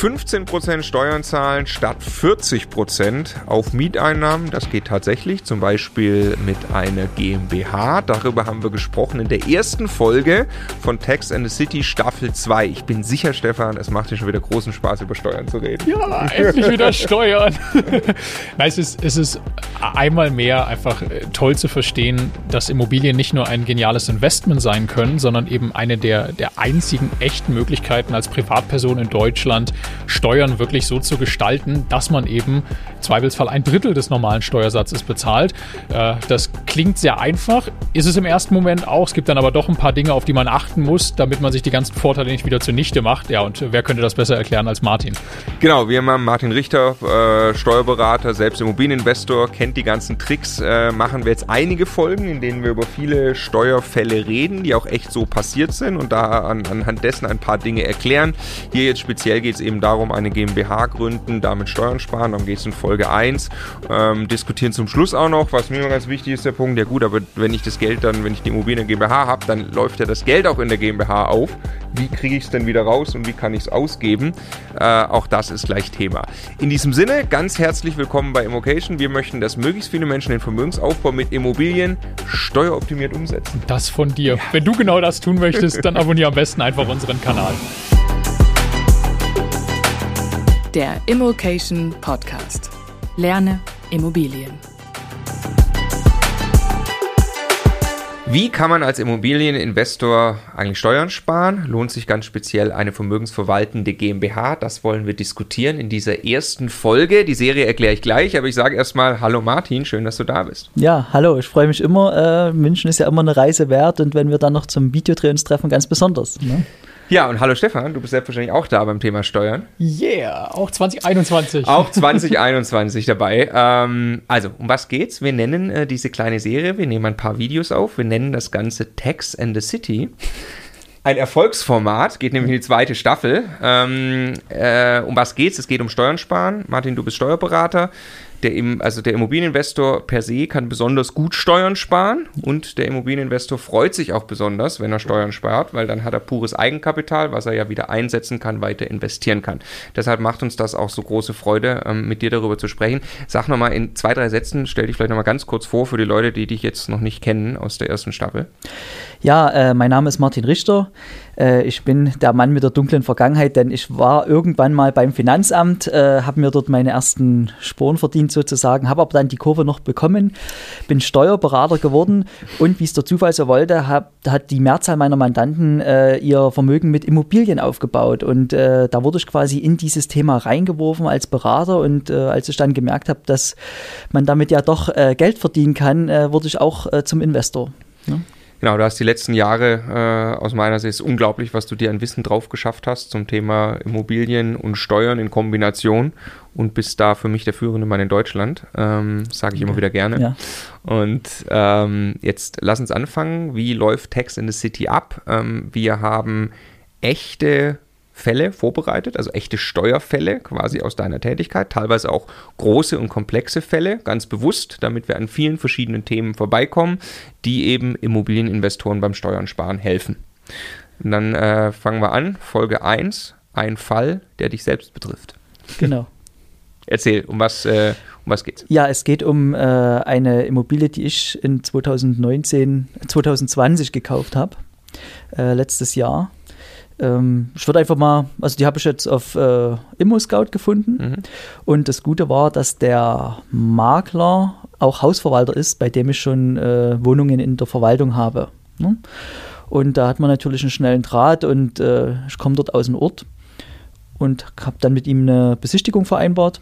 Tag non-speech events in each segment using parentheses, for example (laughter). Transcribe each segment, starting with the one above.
15% Steuern zahlen statt 40% auf Mieteinnahmen. Das geht tatsächlich, zum Beispiel mit einer GmbH. Darüber haben wir gesprochen in der ersten Folge von Tax and the City Staffel 2. Ich bin sicher, Stefan, es macht dir schon wieder großen Spaß, über Steuern zu reden. Ja, endlich wieder Steuern. (laughs) Nein, es ist, es ist einmal mehr einfach äh, toll zu verstehen, dass Immobilien nicht nur ein geniales Investment sein können, sondern eben eine der, der einzigen echten Möglichkeiten als Privatperson in Deutschland, Steuern wirklich so zu gestalten, dass man eben Zweifelsfall ein Drittel des normalen Steuersatzes bezahlt. Äh, das klingt sehr einfach, ist es im ersten Moment auch. Es gibt dann aber doch ein paar Dinge, auf die man achten muss, damit man sich die ganzen Vorteile nicht wieder zunichte macht. Ja, und wer könnte das besser erklären als Martin? Genau, wir haben Martin Richter, äh, Steuerberater, selbst Immobilieninvestor, kennt die ganzen Tricks. Äh, machen wir jetzt einige Folgen, in denen wir über viele Steuerfälle reden, die auch echt so passiert sind und da an, anhand dessen ein paar Dinge erklären. Hier jetzt speziell geht es eben darum, eine GmbH gründen, damit Steuern sparen. Darum geht es in Folge 1. Ähm, diskutieren zum Schluss auch noch, was mir ganz wichtig ist, der Punkt. Ja gut, aber wenn ich das Geld dann, wenn ich die Immobilien GmbH habe, dann läuft ja das Geld auch in der GmbH auf. Wie kriege ich es denn wieder raus und wie kann ich es ausgeben? Äh, auch das ist gleich Thema. In diesem Sinne, ganz herzlich willkommen bei Immocation. Wir möchten, dass möglichst viele Menschen den Vermögensaufbau mit Immobilien steueroptimiert umsetzen. Das von dir. Ja. Wenn du genau das tun möchtest, dann abonniere am besten einfach unseren Kanal. Der Immocation Podcast. Lerne Immobilien. Wie kann man als Immobilieninvestor eigentlich Steuern sparen? Lohnt sich ganz speziell eine vermögensverwaltende GmbH? Das wollen wir diskutieren in dieser ersten Folge. Die Serie erkläre ich gleich, aber ich sage erstmal Hallo Martin, schön, dass du da bist. Ja, hallo, ich freue mich immer. Äh, München ist ja immer eine Reise wert und wenn wir dann noch zum Videodreh uns treffen, ganz besonders. Ne? Ja, und hallo Stefan, du bist selbstverständlich auch da beim Thema Steuern. Yeah, auch 2021. Auch (laughs) 2021 dabei. Ähm, also, um was geht's? Wir nennen äh, diese kleine Serie, wir nehmen ein paar Videos auf, wir nennen das Ganze Tax and the City. Ein Erfolgsformat, geht nämlich in die zweite Staffel. Ähm, äh, um was geht's? Es geht um Steuern sparen. Martin, du bist Steuerberater der, also der Immobilieninvestor per se kann besonders gut Steuern sparen und der Immobilieninvestor freut sich auch besonders, wenn er Steuern spart, weil dann hat er pures Eigenkapital, was er ja wieder einsetzen kann, weiter investieren kann. Deshalb macht uns das auch so große Freude, ähm, mit dir darüber zu sprechen. Sag nochmal in zwei, drei Sätzen, stell dich vielleicht nochmal ganz kurz vor für die Leute, die dich jetzt noch nicht kennen aus der ersten Staffel. Ja, äh, mein Name ist Martin Richter. Äh, ich bin der Mann mit der dunklen Vergangenheit, denn ich war irgendwann mal beim Finanzamt, äh, habe mir dort meine ersten Sporen verdient sozusagen, habe aber dann die Kurve noch bekommen, bin Steuerberater geworden und wie es der Zufall so wollte, hab, hat die Mehrzahl meiner Mandanten äh, ihr Vermögen mit Immobilien aufgebaut und äh, da wurde ich quasi in dieses Thema reingeworfen als Berater und äh, als ich dann gemerkt habe, dass man damit ja doch Geld verdienen kann, wurde ich auch zum Investor. Ja. Genau, du hast die letzten Jahre äh, aus meiner Sicht unglaublich, was du dir an Wissen drauf geschafft hast zum Thema Immobilien und Steuern in Kombination und bist da für mich der führende Mann in Deutschland. Ähm, Sage ich immer wieder gerne. Ja. Und ähm, jetzt lass uns anfangen. Wie läuft Tax in the City ab? Ähm, wir haben echte Fälle vorbereitet, also echte Steuerfälle quasi aus deiner Tätigkeit, teilweise auch große und komplexe Fälle, ganz bewusst, damit wir an vielen verschiedenen Themen vorbeikommen, die eben Immobilieninvestoren beim Steuern sparen helfen. Und dann äh, fangen wir an, Folge 1, ein Fall, der dich selbst betrifft. Genau. (laughs) Erzähl, um was, äh, um was geht's? Ja, es geht um äh, eine Immobilie, die ich in 2019, 2020 gekauft habe, äh, letztes Jahr ähm, ich würde einfach mal, also die habe ich jetzt auf äh, Immo-Scout gefunden. Mhm. Und das Gute war, dass der Makler auch Hausverwalter ist, bei dem ich schon äh, Wohnungen in der Verwaltung habe. Ne? Und da hat man natürlich einen schnellen Draht und äh, ich komme dort aus dem Ort und habe dann mit ihm eine Besichtigung vereinbart.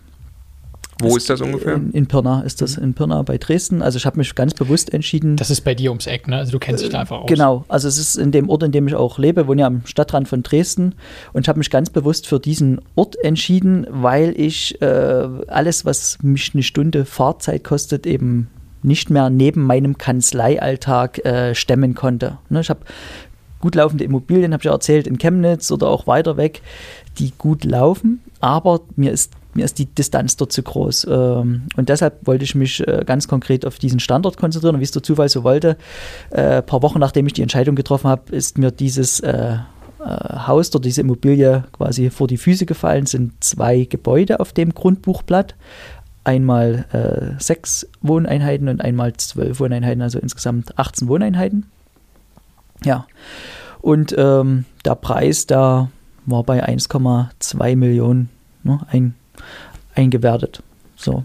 Wo ist das ungefähr? In, in, Pirna ist das, mhm. in Pirna bei Dresden. Also ich habe mich ganz bewusst entschieden. Das ist bei dir ums Eck, ne? Also du kennst dich da einfach aus. Genau, also es ist in dem Ort, in dem ich auch lebe, wohne ja am Stadtrand von Dresden. Und ich habe mich ganz bewusst für diesen Ort entschieden, weil ich äh, alles, was mich eine Stunde Fahrzeit kostet, eben nicht mehr neben meinem Kanzleialltag äh, stemmen konnte. Ne? Ich habe gut laufende Immobilien, habe ich ja erzählt, in Chemnitz oder auch weiter weg, die gut laufen, aber mir ist mir ist die Distanz dort zu groß. Ähm, und deshalb wollte ich mich äh, ganz konkret auf diesen Standort konzentrieren. Und wie es der Zufall so wollte, ein äh, paar Wochen nachdem ich die Entscheidung getroffen habe, ist mir dieses äh, äh, Haus oder diese Immobilie quasi vor die Füße gefallen sind zwei Gebäude auf dem Grundbuchblatt. Einmal äh, sechs Wohneinheiten und einmal zwölf Wohneinheiten, also insgesamt 18 Wohneinheiten. Ja, und ähm, der Preis da war bei 1,2 Millionen ne, ein, eingewertet. So.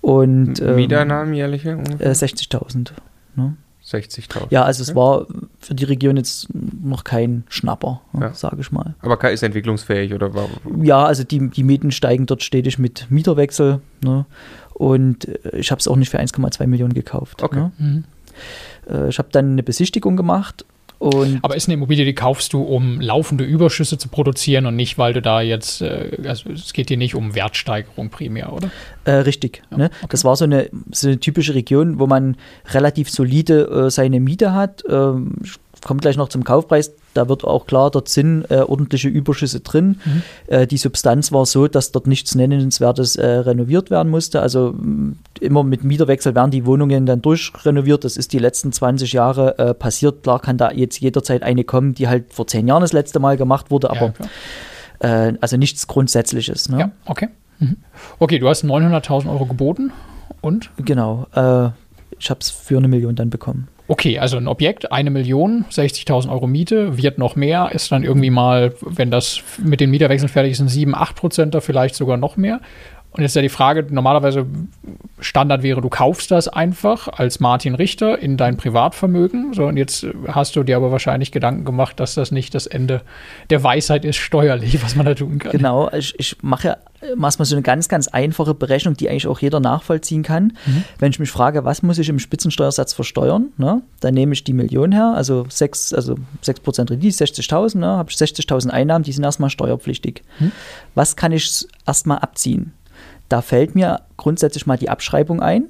Und ähm, Mieteinnahmen jährliche? Äh, 60.000. Ne? 60.000. Ja, also es war für die Region jetzt noch kein Schnapper, ne, Ja. sage ich mal. Aber ist entwicklungsfähig oder war, Ja, also die, die Mieten steigen dort stetig mit Mieterwechsel. Ne? Und äh, ich habe es auch nicht für 1,2 Millionen gekauft. Okay. Ne? Mhm. Äh, ich habe dann eine Besichtigung gemacht und Aber ist eine Immobilie, die kaufst du, um laufende Überschüsse zu produzieren und nicht, weil du da jetzt, äh, also es geht dir nicht um Wertsteigerung primär, oder? Äh, richtig. Ja, ne? okay. Das war so eine, so eine typische Region, wo man relativ solide äh, seine Miete hat. Ähm, ich komme gleich noch zum Kaufpreis. Da wird auch klar, dort sind äh, ordentliche Überschüsse drin. Mhm. Äh, die Substanz war so, dass dort nichts Nennenswertes äh, renoviert werden musste. Also mh, immer mit Mieterwechsel werden die Wohnungen dann durchrenoviert. Das ist die letzten 20 Jahre äh, passiert. Klar kann da jetzt jederzeit eine kommen, die halt vor zehn Jahren das letzte Mal gemacht wurde, aber ja, äh, also nichts Grundsätzliches. Ne? ja, okay. Mhm. Okay, du hast 900.000 Euro geboten und? Genau. Äh, ich habe es für eine Million dann bekommen. Okay, also ein Objekt, eine Million, 60.000 Euro Miete, wird noch mehr, ist dann irgendwie mal, wenn das mit den Mieterwechseln fertig ist, sind 7, 8 Prozent da vielleicht sogar noch mehr. Und jetzt ist ja die Frage, normalerweise Standard wäre, du kaufst das einfach als Martin Richter in dein Privatvermögen. So, und jetzt hast du dir aber wahrscheinlich Gedanken gemacht, dass das nicht das Ende der Weisheit ist steuerlich, was man da tun kann. Genau, ich, ich mache mach mal so eine ganz, ganz einfache Berechnung, die eigentlich auch jeder nachvollziehen kann. Wenn ich mich frage, was muss ich im Spitzensteuersatz versteuern, ne, dann nehme ich die Million her, also 6, also 6% Rendite, 60.000, ne, habe ich 60.000 Einnahmen, die sind erstmal steuerpflichtig. Was kann ich erstmal abziehen? Da fällt mir grundsätzlich mal die Abschreibung ein.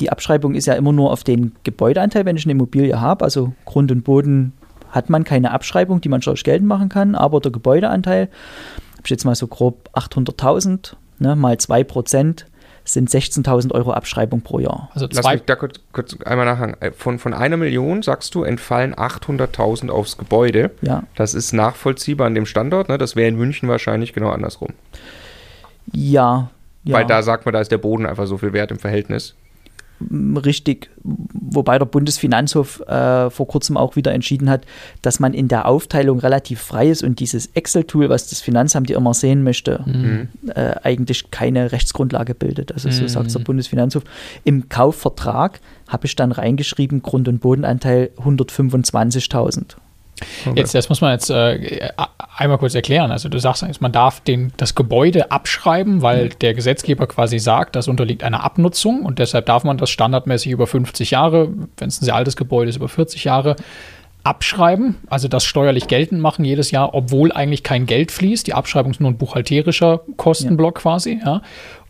Die Abschreibung ist ja immer nur auf den Gebäudeanteil, wenn ich eine Immobilie habe, also Grund und Boden hat man keine Abschreibung, die man steuerlich geltend machen kann, aber der Gebäudeanteil, habe ich jetzt mal so grob 800.000, ne, mal 2% sind 16.000 Euro Abschreibung pro Jahr. Also Lass mich da kurz, kurz einmal nachhaken. Äh, Von, von einer Million, sagst du, entfallen 800.000 aufs Gebäude. Ja, Das ist nachvollziehbar an dem Standort. Ne? Das wäre in München wahrscheinlich genau andersrum. ja, ja. Weil da sagt man, da ist der Boden einfach so viel wert im Verhältnis. richtig. Wobei der Bundesfinanzhof äh, vor kurzem auch wieder entschieden hat, dass man in der Aufteilung relativ frei ist und dieses Excel-Tool, was das Finanzamt ja immer sehen möchte, Mhm. äh, eigentlich keine Rechtsgrundlage bildet. Also so Mhm. sagt der Bundesfinanzhof. Im Kaufvertrag habe ich dann reingeschrieben, Grund- und Bodenanteil 125.000. Jetzt, das muss man jetzt äh, einmal kurz erklären. Also du sagst, eigentlich, man darf den, das Gebäude abschreiben, weil der Gesetzgeber quasi sagt, das unterliegt einer Abnutzung und deshalb darf man das standardmäßig über 50 Jahre, wenn es ein sehr altes Gebäude ist, über 40 Jahre abschreiben, also das steuerlich geltend machen jedes Jahr, obwohl eigentlich kein Geld fließt. Die Abschreibung ist nur ein buchhalterischer Kostenblock quasi, ja.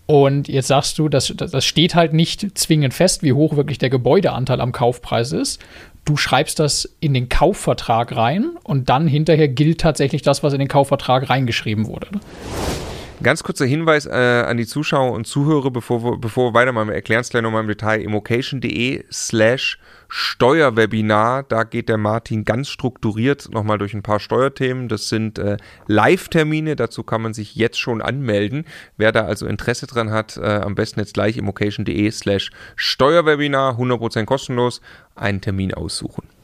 Und jetzt sagst du, das das steht halt nicht zwingend fest, wie hoch wirklich der Gebäudeanteil am Kaufpreis ist. Du schreibst das in den Kaufvertrag rein und dann hinterher gilt tatsächlich das, was in den Kaufvertrag reingeschrieben wurde. Ganz kurzer Hinweis äh, an die Zuschauer und Zuhörer, bevor wir, bevor wir weitermachen. Wir erklären es gleich nochmal im Detail. immocation.de slash Steuerwebinar. Da geht der Martin ganz strukturiert nochmal durch ein paar Steuerthemen. Das sind äh, Live-Termine. Dazu kann man sich jetzt schon anmelden. Wer da also Interesse dran hat, äh, am besten jetzt gleich immocation.de slash Steuerwebinar. 100% kostenlos. Einen Termin aussuchen.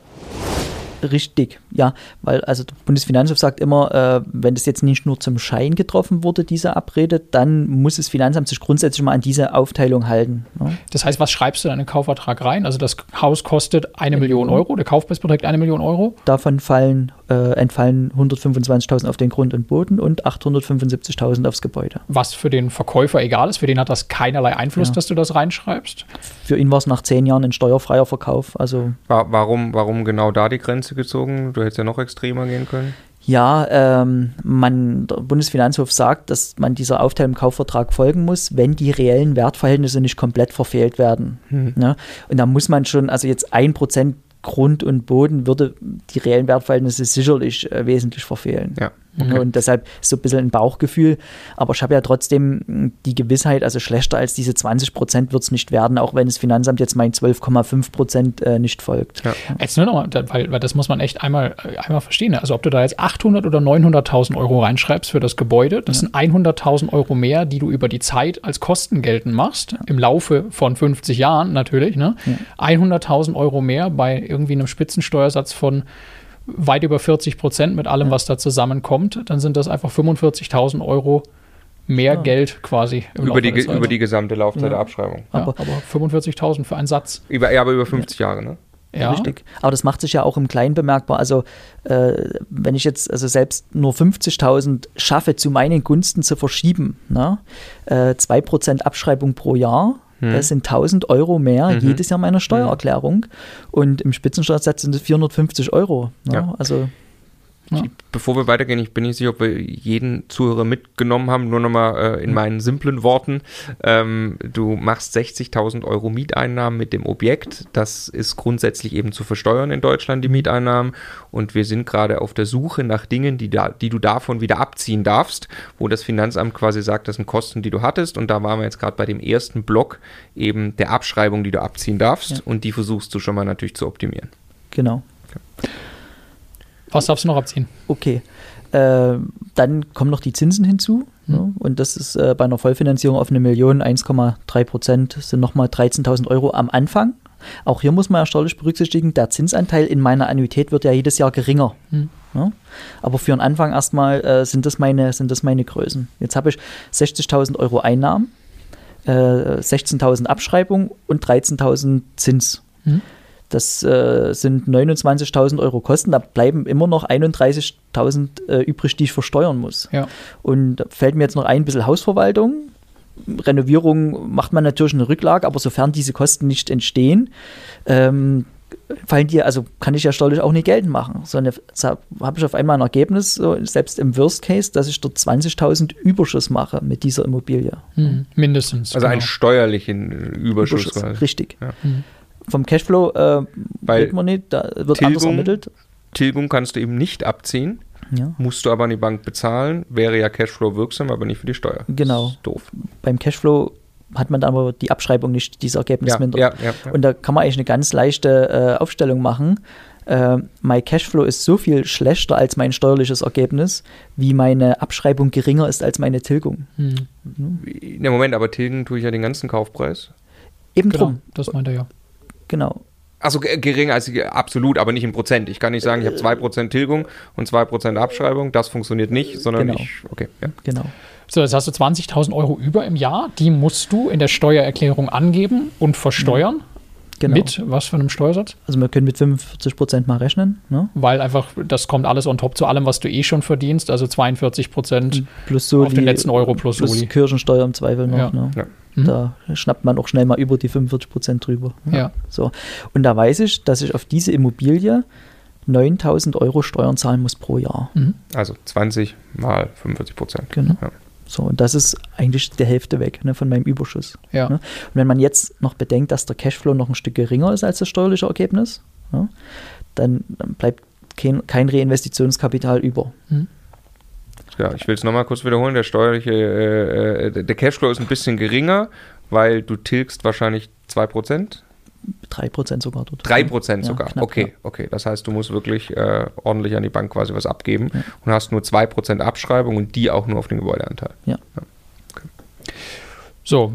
Richtig, ja, weil also der Bundesfinanzhof sagt immer, äh, wenn das jetzt nicht nur zum Schein getroffen wurde, diese Abrede, dann muss das Finanzamt sich grundsätzlich mal an diese Aufteilung halten. Ne? Das heißt, was schreibst du in den Kaufvertrag rein? Also das Haus kostet eine Million Euro, der Kaufpreis beträgt eine Million Euro. Davon fallen, äh, entfallen 125.000 auf den Grund und Boden und 875.000 aufs Gebäude. Was für den Verkäufer egal ist, für den hat das keinerlei Einfluss, Ja. dass du das reinschreibst. Für ihn war es nach zehn Jahren ein steuerfreier Verkauf. Also Wa- Warum, warum genau da die Grenze gezogen? Du hättest ja noch extremer gehen können. Ja, ähm, man, der Bundesfinanzhof sagt, dass man dieser Aufteilung im Kaufvertrag folgen muss, wenn die reellen Wertverhältnisse nicht komplett verfehlt werden. Ne? Und da muss man schon, also jetzt ein Prozent Grund und Boden würde die reellen Wertverhältnisse sicherlich äh, wesentlich verfehlen. Ja. Okay. Und deshalb ist so ein bisschen ein Bauchgefühl. Aber ich habe ja trotzdem hm, die Gewissheit, also schlechter als diese 20 Prozent wird es nicht werden, auch wenn das Finanzamt jetzt mein 12,5 Prozent äh, nicht folgt. Ja. Jetzt nur noch mal, weil, weil das muss man echt einmal, einmal verstehen. Also ob du da jetzt 800 oder 900.000 Euro reinschreibst für das Gebäude, das ja. sind 100.000 Euro mehr, die du über die Zeit als Kosten geltend machst, ja. im Laufe von 50 Jahren natürlich. Ne? 100.000 Euro mehr bei irgendwie einem Spitzensteuersatz von weit über 40 Prozent mit allem, ja. was da zusammenkommt, dann sind das einfach 45.000 Euro mehr ja. Geld quasi über die, über die gesamte Laufzeit ja. der Abschreibung. aber, aber 45.000 für einen Satz. Über, ja, aber über 50 Jahre, ne? Ja. Richtig. Aber das macht sich ja auch im Kleinen bemerkbar. Also, äh, wenn ich jetzt also selbst nur 50.000 schaffe, zu meinen Gunsten zu verschieben, ne? äh, 2% Abschreibung pro Jahr, hm. Das sind 1000 Euro mehr mhm. jedes Jahr meiner Steuererklärung. Mhm. Und im Spitzensteuersatz sind es 450 Euro. Ne? Ja. Also ja. Bevor wir weitergehen, ich bin nicht sicher, ob wir jeden Zuhörer mitgenommen haben, nur nochmal äh, in meinen simplen Worten. Ähm, du machst 60.000 Euro Mieteinnahmen mit dem Objekt. Das ist grundsätzlich eben zu versteuern in Deutschland, die Mieteinnahmen. Und wir sind gerade auf der Suche nach Dingen, die, da, die du davon wieder abziehen darfst, wo das Finanzamt quasi sagt, das sind Kosten, die du hattest. Und da waren wir jetzt gerade bei dem ersten Block eben der Abschreibung, die du abziehen darfst. Ja. Und die versuchst du schon mal natürlich zu optimieren. Genau. Okay. Was darfst du noch abziehen? Okay. Äh, dann kommen noch die Zinsen hinzu. Mhm. Ne? Und das ist äh, bei einer Vollfinanzierung auf eine Million 1,3 Prozent sind nochmal 13.000 Euro am Anfang. Auch hier muss man ja steuerlich berücksichtigen, der Zinsanteil in meiner Annuität wird ja jedes Jahr geringer. Mhm. Ja? Aber für den Anfang erstmal äh, sind, das meine, sind das meine Größen. Jetzt habe ich 60.000 Euro Einnahmen, äh, 16.000 Abschreibung und 13.000 Zins. Mhm. Das äh, sind 29.000 Euro Kosten, da bleiben immer noch 31.000 äh, übrig, die ich versteuern muss. Ja. Und da fällt mir jetzt noch ein bisschen Hausverwaltung. Renovierung macht man natürlich eine Rücklage, aber sofern diese Kosten nicht entstehen, ähm, fallen die, also kann ich ja steuerlich auch nicht geltend machen. Sondern habe ich auf einmal ein Ergebnis, so, selbst im Worst Case, dass ich dort 20.000 Überschuss mache mit dieser Immobilie. Mhm. Mindestens. Also genau. einen steuerlichen Überschuss. Überschuss richtig. Ja. Mhm vom Cashflow äh, Weil man nicht, da wird Tilgung, anders ermittelt. Tilgung kannst du eben nicht abziehen. Ja. Musst du aber an die Bank bezahlen, wäre ja Cashflow wirksam, aber nicht für die Steuer. Genau. doof. Beim Cashflow hat man dann aber die Abschreibung nicht, dieses Ergebnis ja, mindert. Ja, ja, ja, Und da kann man eigentlich eine ganz leichte äh, Aufstellung machen. Äh, mein Cashflow ist so viel schlechter als mein steuerliches Ergebnis, wie meine Abschreibung geringer ist als meine Tilgung. Hm. Ne, Moment, aber tilgen tue ich ja den ganzen Kaufpreis. Eben genau, drum. Das meint er ja. Genau. Also gering als absolut, aber nicht in Prozent. Ich kann nicht sagen, ich habe 2% Tilgung und 2% Abschreibung. Das funktioniert nicht, sondern genau. ich. Okay, ja. Genau. So, jetzt hast du 20.000 Euro über im Jahr. Die musst du in der Steuererklärung angeben und versteuern. Genau. Mit was für einem Steuersatz? Also wir können mit 45 Prozent mal rechnen. Ne? Weil einfach, das kommt alles on top zu allem, was du eh schon verdienst, also 42 Prozent plus so auf den letzten Euro plus, plus Soli. Kirchensteuer im Zweifel noch. Ja. Ne? Ja. Mhm. Da schnappt man auch schnell mal über die 45 Prozent drüber. Ja. So. Und da weiß ich, dass ich auf diese Immobilie 9000 Euro Steuern zahlen muss pro Jahr. Mhm. Also 20 mal 45 Prozent. Genau. Ja. So, und das ist eigentlich die Hälfte weg ne, von meinem Überschuss. Ja. Ne? Und wenn man jetzt noch bedenkt, dass der Cashflow noch ein Stück geringer ist als das steuerliche Ergebnis, ne, dann, dann, bleibt kein, kein Reinvestitionskapital über. Mhm. Ja, ich will es nochmal kurz wiederholen. Der steuerliche, äh, äh, der Cashflow ist ein bisschen geringer, weil du tilgst wahrscheinlich 2%. 3% sogar dort. 3% sogar, knapp, okay, ja. okay. Das heißt, du musst wirklich äh, ordentlich an die Bank quasi was abgeben ja. und hast nur 2% Abschreibung und die auch nur auf den Gebäudeanteil. Ja. Okay. So,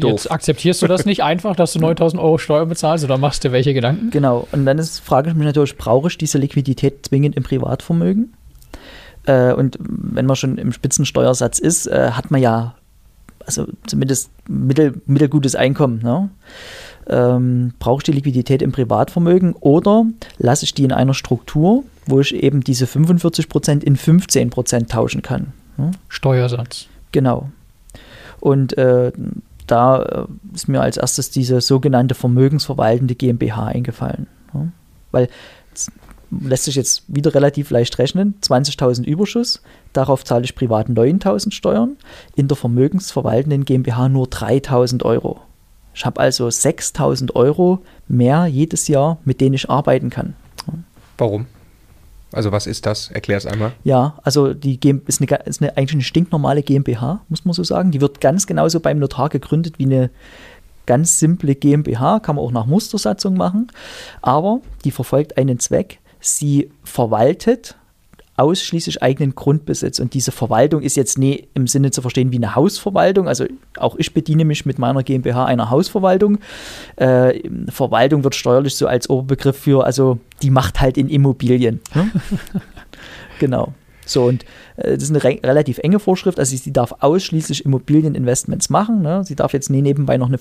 Doof. jetzt akzeptierst du das nicht einfach, dass du (laughs) 9000 Euro Steuer bezahlst oder machst du welche Gedanken? Genau, und dann ist, frage ich mich natürlich, brauche ich diese Liquidität zwingend im Privatvermögen? Äh, und wenn man schon im Spitzensteuersatz ist, äh, hat man ja also zumindest mittel, mittelgutes Einkommen. Ne? ähm, brauche ich die Liquidität im Privatvermögen oder lasse ich die in einer Struktur, wo ich eben diese 45% in 15% tauschen kann. Ja? Steuersatz. Genau. Und äh, da äh, ist mir als erstes diese sogenannte vermögensverwaltende GmbH eingefallen. Ja? Weil lässt sich jetzt wieder relativ leicht rechnen. 20.000 Überschuss, darauf zahle ich privat 9.000 Steuern, in der vermögensverwaltenden GmbH nur 3.000 Euro. Ich habe also 6000 Euro mehr jedes Jahr, mit denen ich arbeiten kann. Warum? Also was ist das? Erklär es einmal. Ja, also die GmbH ist, eine, ist eine, eigentlich eine stinknormale GmbH, muss man so sagen. Die wird ganz genauso beim Notar gegründet wie eine ganz simple GmbH, kann man auch nach Mustersatzung machen. Aber die verfolgt einen Zweck. Sie verwaltet ausschließlich eigenen Grundbesitz. Und diese Verwaltung ist jetzt nie im Sinne zu verstehen wie eine Hausverwaltung. Also auch ich bediene mich mit meiner GmbH einer Hausverwaltung. Äh, Verwaltung wird steuerlich so als Oberbegriff für, also die macht halt in Immobilien. Ne? (laughs) genau. So, und äh, das ist eine re relativ enge Vorschrift. Also sie darf ausschließlich Immobilieninvestments machen. Ne? Sie darf jetzt nie nebenbei noch eine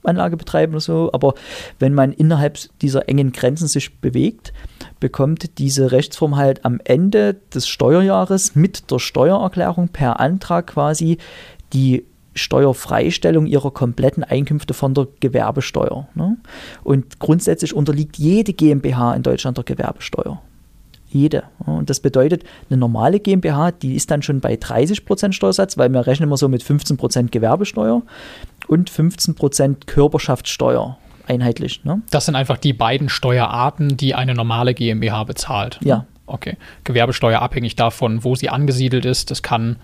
Photovoltaikanlage betreiben oder so. Aber wenn man innerhalb dieser engen Grenzen sich bewegt, bekommt diese Rechtsform halt am Ende des Steuerjahres mit der Steuererklärung per Antrag quasi die Steuerfreistellung ihrer kompletten Einkünfte von der Gewerbesteuer. Ne? Und grundsätzlich unterliegt jede GmbH in Deutschland der Gewerbesteuer. Jede. Und das bedeutet, eine normale GmbH, die ist dann schon bei 30% Steuersatz, weil wir rechnen immer so mit 15% Gewerbesteuer und 15% Körperschaftssteuer einheitlich. Ne? Das sind einfach die beiden Steuerarten, die eine normale GmbH bezahlt. Ja. Okay. Gewerbesteuer abhängig davon, wo sie angesiedelt ist. Das kann ein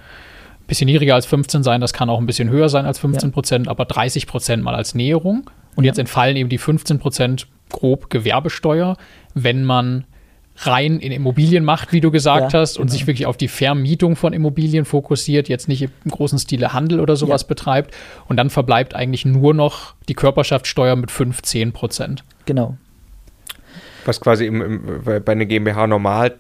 bisschen niedriger als 15 sein, das kann auch ein bisschen höher sein als 15 Prozent, ja. aber 30 Prozent mal als Näherung. Und ja. jetzt entfallen eben die 15 Prozent grob Gewerbesteuer, wenn man rein in Immobilien macht, wie du gesagt ja, hast, und genau. sich wirklich auf die Vermietung von Immobilien fokussiert, jetzt nicht im großen Stile Handel oder sowas ja. betreibt. Und dann verbleibt eigentlich nur noch die Körperschaftssteuer mit 15 Prozent. Genau. Was quasi im, im, bei einer GmbH normal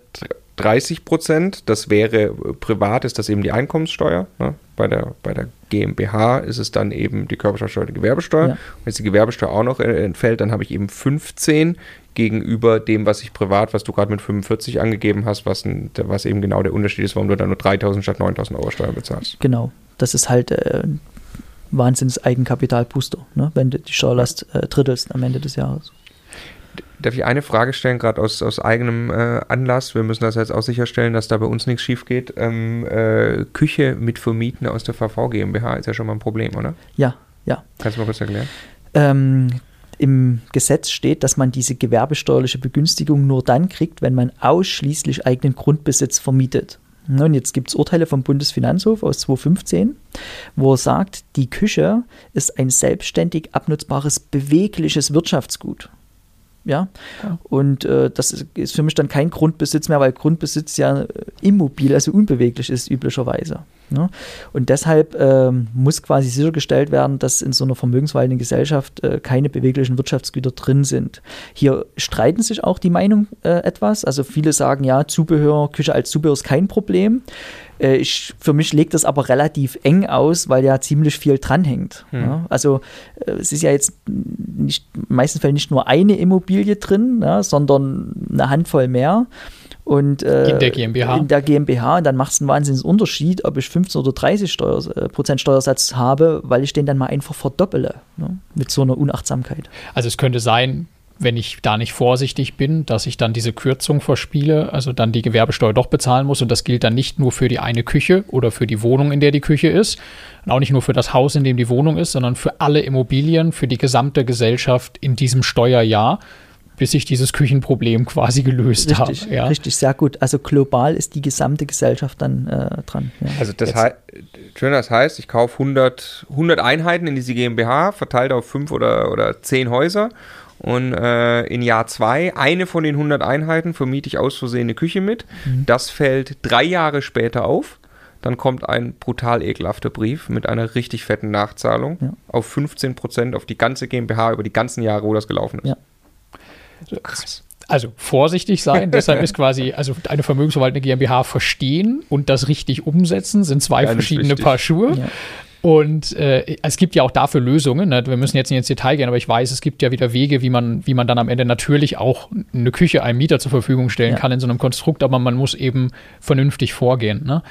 30 Prozent, das wäre privat, ist das eben die Einkommenssteuer. Ne? Bei, der, bei der GmbH ist es dann eben die Körperschaftssteuer, die Gewerbesteuer. Ja. Wenn jetzt die Gewerbesteuer auch noch äh, entfällt, dann habe ich eben 15 gegenüber dem, was ich privat, was du gerade mit 45 angegeben hast, was, ein, was eben genau der Unterschied ist, warum du dann nur 3000 statt 9000 Euro Steuern bezahlst. Genau, das ist halt äh, Wahnsinns Eigenkapitalbooster, ne? wenn du die Steuerlast äh, drittelst am Ende des Jahres. Darf ich eine Frage stellen, gerade aus, aus eigenem äh, Anlass? Wir müssen das jetzt auch sicherstellen, dass da bei uns nichts schief geht. Ähm, äh, Küche mit Vermieten aus der VV GmbH ist ja schon mal ein Problem, oder? Ja, ja. Kannst du mal kurz erklären? Ähm, im Gesetz steht, dass man diese gewerbesteuerliche Begünstigung nur dann kriegt, wenn man ausschließlich eigenen Grundbesitz vermietet. Und jetzt gibt es Urteile vom Bundesfinanzhof aus 2015, wo er sagt, die Küche ist ein selbstständig abnutzbares, bewegliches Wirtschaftsgut. Ja? ja. Und äh, das ist, ist, für mich dann kein Grundbesitz mehr, weil Grundbesitz ja äh, immobil, also unbeweglich ist üblicherweise. Ne? Und deshalb äh, muss quasi sichergestellt werden, dass in so einer vermögensverwaltenden Gesellschaft äh, keine beweglichen Wirtschaftsgüter drin sind. Hier streiten sich auch die Meinungen äh, etwas. Also viele sagen, ja, Zubehör, Küche als Zubehör ist kein Problem. Äh, ich, für mich legt das aber relativ eng aus, weil ja ziemlich viel dranhängt. Hm. Ja? Also äh, es ist ja jetzt nicht, in den meisten Fällen nicht nur eine Immobilie drin, ja, sondern eine Handvoll mehr. Und, äh, in der GmbH. In der GmbH. Und dann macht es einen wahnsinnigen Unterschied, ob ich 15 oder 30 Steuer, äh, Prozent Steuersatz habe, weil ich den dann mal einfach verdoppele. Ne? Mit so einer Unachtsamkeit. Also es könnte sein, wenn ich da nicht vorsichtig bin, dass ich dann diese Kürzung verspiele, also dann die Gewerbesteuer doch bezahlen muss. Und das gilt dann nicht nur für die eine Küche oder für die Wohnung, in der die Küche ist, und auch nicht nur für das Haus, in dem die Wohnung ist, sondern für alle Immobilien, für die gesamte Gesellschaft in diesem Steuerjahr bis ich dieses Küchenproblem quasi gelöst richtig, habe. Ja. Richtig, sehr gut. Also global ist die gesamte Gesellschaft dann äh, dran. Ja. Also das, hei schön, das heißt, ich kaufe 100, 100 Einheiten in diese GmbH, verteilt auf fünf oder, oder zehn Häuser und äh, in Jahr zwei, eine von den 100 Einheiten vermiete ich aus Versehen eine Küche mit. Mhm. Das fällt drei Jahre später auf. Dann kommt ein brutal ekelhafter Brief mit einer richtig fetten Nachzahlung ja. auf 15 Prozent auf die ganze GmbH über die ganzen Jahre, wo das gelaufen ist. Ja. Krass. Also vorsichtig sein, deshalb ist quasi, also eine vermögensverwaltende GmbH verstehen und das richtig umsetzen, sind zwei Ganz verschiedene wichtig. Paar Schuhe. Ja. Und äh, es gibt ja auch dafür Lösungen. Ne? Wir müssen jetzt nicht ins Detail gehen, aber ich weiß, es gibt ja wieder Wege, wie man, wie man dann am Ende natürlich auch eine Küche einem Mieter zur Verfügung stellen ja. kann in so einem Konstrukt, aber man muss eben vernünftig vorgehen. Ne?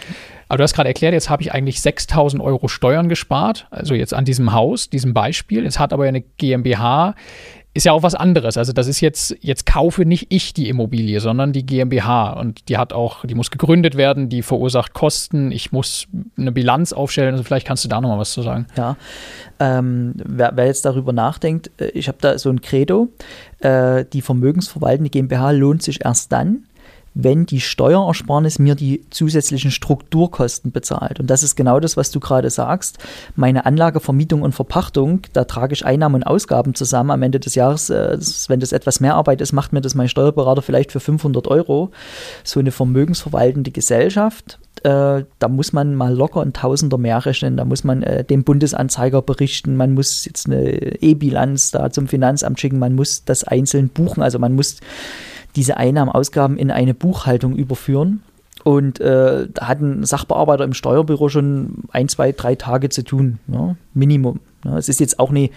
Aber du hast gerade erklärt, jetzt habe ich eigentlich 6000 Euro Steuern gespart, also jetzt an diesem Haus, diesem Beispiel. Jetzt hat aber eine GmbH ist ja auch was anderes. Also das ist jetzt, jetzt kaufe nicht ich die Immobilie, sondern die GmbH. Und die hat auch, die muss gegründet werden, die verursacht Kosten. Ich muss eine Bilanz aufstellen. Also vielleicht kannst du da nochmal was zu sagen. Ja, ähm, wer, wer, jetzt darüber nachdenkt, äh, ich habe da so ein Credo. Äh, die vermögensverwaltende GmbH lohnt sich erst dann, wenn die Steuerersparnis mir die zusätzlichen Strukturkosten bezahlt. Und das ist genau das, was du gerade sagst. Meine Anlage, Vermietung und Verpachtung, da trage ich Einnahmen und Ausgaben zusammen am Ende des Jahres. Äh, wenn das etwas mehr Arbeit ist, macht mir das mein Steuerberater vielleicht für 500 Euro. So eine vermögensverwaltende Gesellschaft, äh, da muss man mal locker ein Tausender mehr rechnen. Da muss man äh, dem Bundesanzeiger berichten, man muss jetzt eine E-Bilanz da zum Finanzamt schicken, man muss das einzeln buchen. Also man muss diese Einnahmen, Ausgaben in eine Buchhaltung überführen. Und äh, da hat ein Sachbearbeiter im Steuerbüro schon ein, zwei, drei Tage zu tun, ja, Minimum. Ja, es ist jetzt auch nicht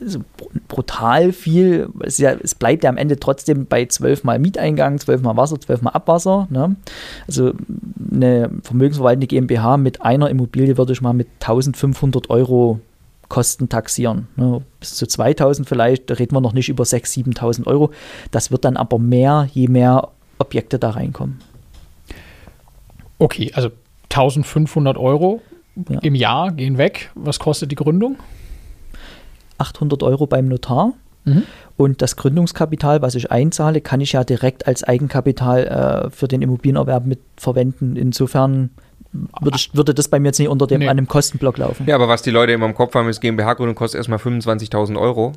also brutal viel. Es, ja, es, bleibt ja am Ende trotzdem bei zwölfmal Mieteingang, zwölfmal Wasser, zwölfmal Abwasser. Ne? Also eine vermögensverwaltende GmbH mit einer Immobilie würde ich mal mit 1500 Euro Kosten taxieren. Ne? Bis zu 2000 vielleicht, da reden wir noch nicht über 6.000, 7.000 Euro. Das wird dann aber mehr, je mehr Objekte da reinkommen. Okay, also 1500 Euro ja. im Jahr gehen weg. Was kostet die Gründung? 800 Euro beim Notar. Mhm. Und das Gründungskapital, was ich einzahle, kann ich ja direkt als Eigenkapital äh, für den Immobilienerwerb mitverwenden. Insofern würde, würde das bei mir jetzt nicht unter dem, nee. einem Kostenblock laufen. Ja, aber was die Leute immer im Kopf haben, ist GmbH-Gründung kostet erstmal 25.000 Euro.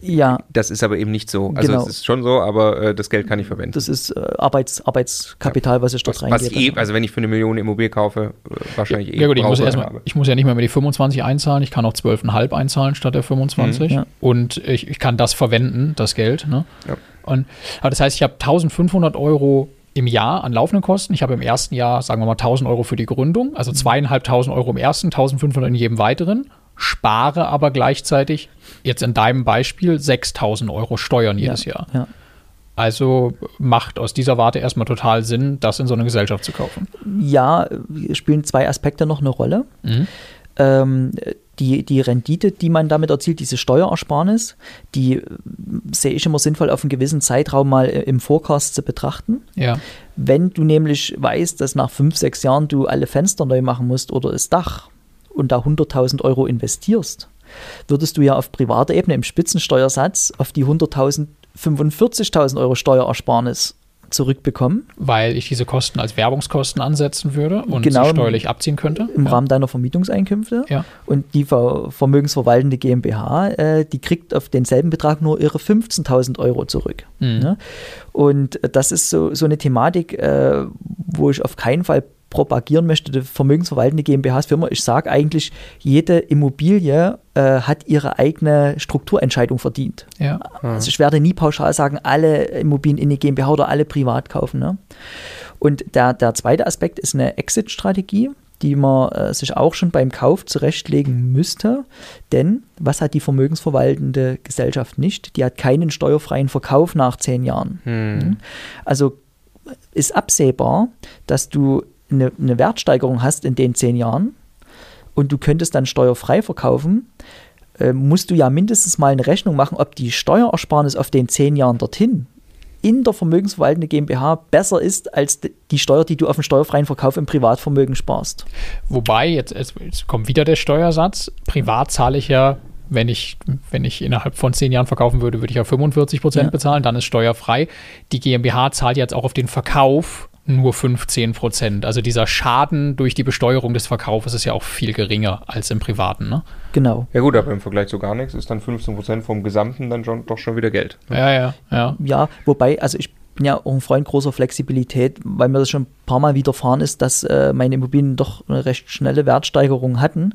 Ja. Das ist aber eben nicht so. Also genau. es ist schon so, aber äh, das Geld kann ich verwenden. Das ist äh, Arbeits, Arbeitskapital, was ich dort was, was eh, Also wenn ich für eine Million Immobilie kaufe, äh, wahrscheinlich ja, eh. Ja gut, ich muss, erstmal, ich muss ja nicht mehr mit die 25 einzahlen, ich kann auch 12,5 einzahlen statt der 25. Mhm, ja. Und ich, ich kann das verwenden, das Geld. Ne? Ja. Und, aber das heißt, ich habe 1500 Euro im Jahr an laufenden Kosten. Ich habe im ersten Jahr, sagen wir mal, 1000 Euro für die Gründung, also mhm. zweieinhalbtausend Euro im ersten, 1500 in jedem weiteren, spare aber gleichzeitig, jetzt in deinem Beispiel, 6000 Euro Steuern jedes ja, Jahr. Ja. Also macht aus dieser Warte erstmal total Sinn, das in so eine Gesellschaft zu kaufen. Ja, spielen zwei Aspekte noch eine Rolle. Mhm. Ähm, die, die Rendite, die man damit erzielt, diese Steuerersparnis, die äh, sehe ich immer sinnvoll auf einen gewissen Zeitraum mal äh, im Forecast zu betrachten. Ja. Wenn du nämlich weißt, dass nach fünf, sechs Jahren du alle Fenster neu machen musst oder das Dach und da 100.000 Euro investierst, würdest du ja auf privater Ebene im Spitzensteuersatz auf die 100.000 45.000 Euro Steuerersparnis zurückbekommen. Weil ich diese Kosten als Werbungskosten ansetzen würde und genau, sie steuerlich abziehen könnte. Im ja. Rahmen deiner Vermietungseinkünfte. Ja. Und die vermögensverwaltende GmbH, äh, die kriegt auf denselben Betrag nur ihre 15.000 Euro zurück. Mhm. Ne? Und das ist so, so eine Thematik, äh, wo ich auf keinen Fall propagieren möchte, die vermögensverwaltende GmbHs Firma. Ich sage eigentlich, jede Immobilie äh, hat ihre eigene Strukturentscheidung verdient. Ja. Also ich werde nie pauschal sagen, alle Immobilien in die GmbH oder alle privat kaufen. Ne? Und der, der zweite Aspekt ist eine Exit-Strategie die man äh, sich auch schon beim Kauf zurechtlegen müsste. Denn was hat die vermögensverwaltende Gesellschaft nicht? Die hat keinen steuerfreien Verkauf nach zehn Jahren. Hm. Also ist absehbar, dass du eine, eine Wertsteigerung hast in den zehn Jahren und du könntest dann steuerfrei verkaufen, äh, musst du ja mindestens mal eine Rechnung machen, ob die Steuerersparnis auf den zehn Jahren dorthin in der vermögensverwaltende GmbH besser ist als die Steuer, die du auf den steuerfreien Verkauf im Privatvermögen sparst. Wobei, jetzt, jetzt kommt wieder der Steuersatz. Privat zahle ich ja wenn ich, wenn ich innerhalb von zehn Jahren verkaufen würde, würde ich ja 45 Prozent ja. bezahlen, dann ist steuerfrei. Die GmbH zahlt jetzt auch auf den Verkauf nur 15 Prozent. Also dieser Schaden durch die Besteuerung des Verkaufs ist ja auch viel geringer als im Privaten. Ne? Genau. Ja gut, aber im Vergleich zu gar nichts ist dann 15 Prozent vom Gesamten dann schon, doch schon wieder Geld. Ne? Ja, ja, ja. Ja, wobei, also ich bin ja auch ein Freund großer Flexibilität, weil mir das schon ein paar Mal widerfahren ist, dass äh, meine Immobilien doch eine recht schnelle Wertsteigerung hatten.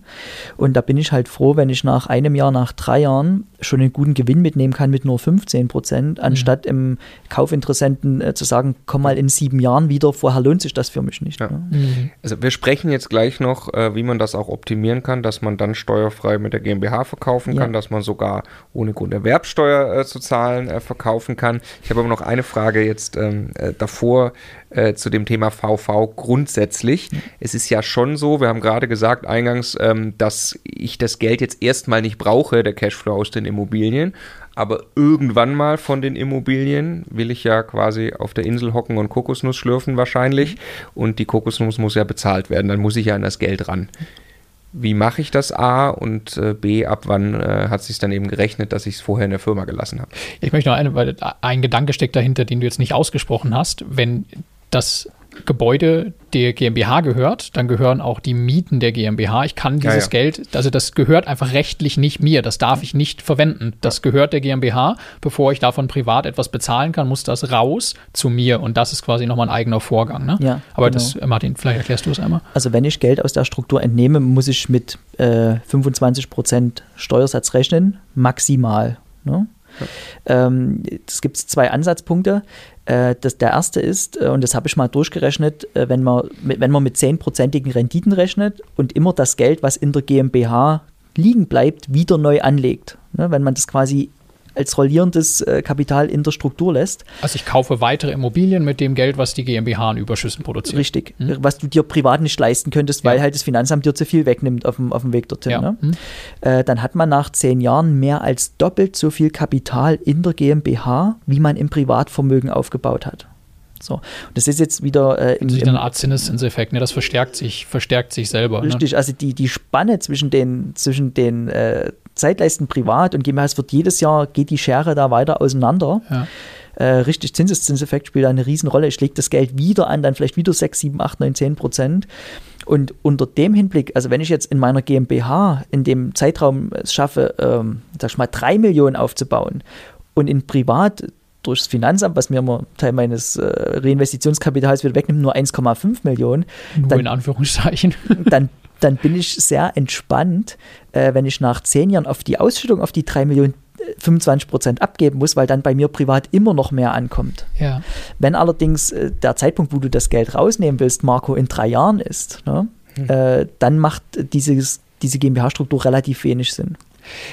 Und da bin ich halt froh, wenn ich nach einem Jahr, nach drei Jahren schon einen guten Gewinn mitnehmen kann mit nur 15 Prozent, mhm. anstatt mhm. im Kaufinteressenten äh, zu sagen, komm mal in sieben Jahren wieder, vorher lohnt sich das für mich nicht. Ja. Ne? Mhm. Also wir sprechen jetzt gleich noch, äh, wie man das auch optimieren kann, dass man dann steuerfrei mit der GmbH verkaufen ja. kann, dass man sogar ohne Grunderwerbsteuer äh, zu zahlen äh, verkaufen kann. Ich habe aber noch eine Frage jetzt ähm, äh, davor äh, zu dem Thema VV grundsätzlich. Mhm. Es ist ja schon so, wir haben gerade gesagt eingangs, ähm, dass ich das Geld jetzt erstmal nicht brauche, der Cashflow aus den Immobilien. Aber irgendwann mal von den Immobilien will ich ja quasi auf der Insel hocken und Kokosnuss schlürfen wahrscheinlich. Mhm. Und die Kokosnuss muss ja bezahlt werden. Dann muss ich ja an das Geld ran wie mache ich das A und äh, B, ab wann äh, hat sich dann eben gerechnet, dass ich es vorher in der Firma gelassen habe. Ich möchte noch eine, weil ein Gedanke steckt dahinter, den du jetzt nicht ausgesprochen hast. Wenn das Gebäude der GmbH gehört, dann gehören auch die Mieten der GmbH. Ich kann dieses Ja, ja. Geld, also das gehört einfach rechtlich nicht mir. Das darf ich nicht verwenden. Das gehört der GmbH. Bevor ich davon privat etwas bezahlen kann, muss das raus zu mir. Und das ist quasi nochmal ein eigener Vorgang. Ne? Ja, Aber genau. das, Martin, vielleicht erklärst du es einmal. Also wenn ich Geld aus der Struktur entnehme, muss ich mit äh, 25% Steuersatz rechnen, maximal. Ne? Ähm, es gibt zwei Ansatzpunkte. Äh, das, der erste ist, äh, und das habe ich mal durchgerechnet, äh, wenn, man, mit- wenn man mit 10%igen Renditen rechnet und immer das Geld, was in der GmbH liegen bleibt, wieder neu anlegt. Ne? Wenn man das quasi als rollierendes äh, Kapital in der Struktur lässt. Also ich kaufe weitere Immobilien mit dem Geld, was die GmbH an Überschüssen produziert. Richtig. Was du dir privat nicht leisten könntest, weil Ja. halt das Finanzamt dir zu viel wegnimmt auf dem, auf dem Weg dorthin. Ja. Ne? Hm. Äh, dann hat man nach zehn Jahren mehr als doppelt so viel Kapital in der GmbH, wie man im Privatvermögen aufgebaut hat. So. Und das ist jetzt wieder äh, im, Das ist eine Art Zinseszinseffekt. Ne? Das verstärkt sich, verstärkt sich selber. Ne? richtig, also die, die Spanne zwischen den, zwischen den äh, Zeitleisten privat und es wird jedes Jahr, geht die Schere da weiter auseinander. Ja. Äh, richtig, Zinseszinseffekt spielt da eine Riesenrolle. Ich lege das Geld wieder an, dann vielleicht wieder 6, 7, 8, 9, 10 Prozent. Und unter dem Hinblick, also wenn ich jetzt in meiner GmbH in dem Zeitraum es schaffe, ähm, sag ich mal, 3 Millionen aufzubauen und in Privat durchs Finanzamt, was mir immer Teil meines äh, Reinvestitionskapitals wieder wegnimmt, nur 1,5 Millionen, Nur dann- in Anführungszeichen. (laughs) dann, dann bin ich sehr entspannt, äh, wenn ich nach 10 Jahren auf die Ausschüttung auf die 3 Millionen äh, 25 Prozent abgeben muss, weil dann bei mir privat immer noch mehr ankommt. ja. Wenn allerdings äh, der Zeitpunkt, wo du das Geld rausnehmen willst, Marco, in drei Jahren ist, ne, äh, dann macht dieses, diese GmbH-Struktur relativ wenig Sinn.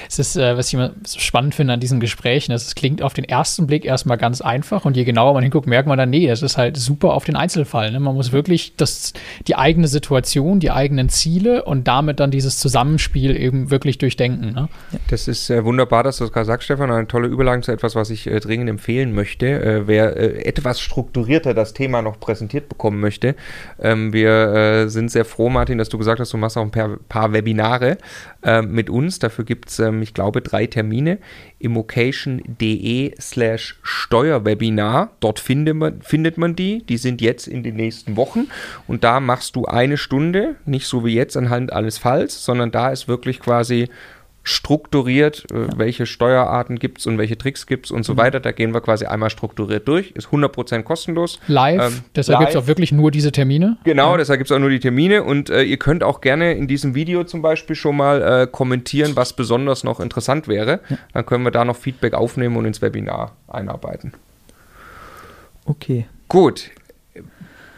Es ist, äh, was ich immer so spannend finde an diesen Gesprächen, dass es klingt auf den ersten Blick erstmal ganz einfach und je genauer man hinguckt, merkt man dann, nee, das ist halt super auf den Einzelfall. Ne? Man muss wirklich das, die eigene Situation, die eigenen Ziele und damit dann dieses Zusammenspiel eben wirklich durchdenken. Ne? Das ist äh, wunderbar, dass du das gerade sagst, Stefan. Eine tolle Überleitung zu etwas, was ich äh, dringend empfehlen möchte. Äh, wer äh, etwas strukturierter das Thema noch präsentiert bekommen möchte, ähm, wir äh, sind sehr froh, Martin, dass du gesagt hast, du machst auch ein paar, paar Webinare äh, mit uns. Dafür gibt es, ähm, ich glaube, drei Termine. immocation.de slash Steuerwebinar. Dort findet man, findet man die. Die sind jetzt in den nächsten Wochen. Und da machst du eine Stunde, nicht so wie jetzt anhand alles Falls, sondern da ist wirklich quasi strukturiert, äh, welche Steuerarten gibt es und welche Tricks gibt es und Mhm. so weiter. Da gehen wir quasi einmal strukturiert durch. Ist 100% kostenlos. Live, Ähm, deshalb gibt es auch wirklich nur diese Termine. Genau, deshalb gibt es auch nur die Termine und äh, ihr könnt auch gerne in diesem Video zum Beispiel schon mal äh, kommentieren, was besonders noch interessant wäre. Dann können wir da noch Feedback aufnehmen und ins Webinar einarbeiten. Okay. Gut.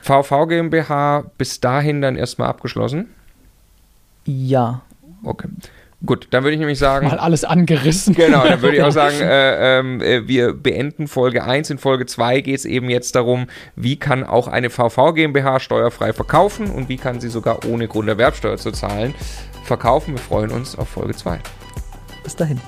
VV GmbH bis dahin dann erstmal abgeschlossen. Ja. Okay. Gut, dann würde ich nämlich sagen. Mal alles angerissen. Genau, dann würde ich auch (laughs) sagen, äh, ähm, äh, wir beenden Folge 1. In Folge 2 geht es eben jetzt darum, wie kann auch eine VV GmbH steuerfrei verkaufen und wie kann sie sogar ohne Grunderwerbsteuer zu zahlen verkaufen. Wir freuen uns auf Folge 2. Bis dahin.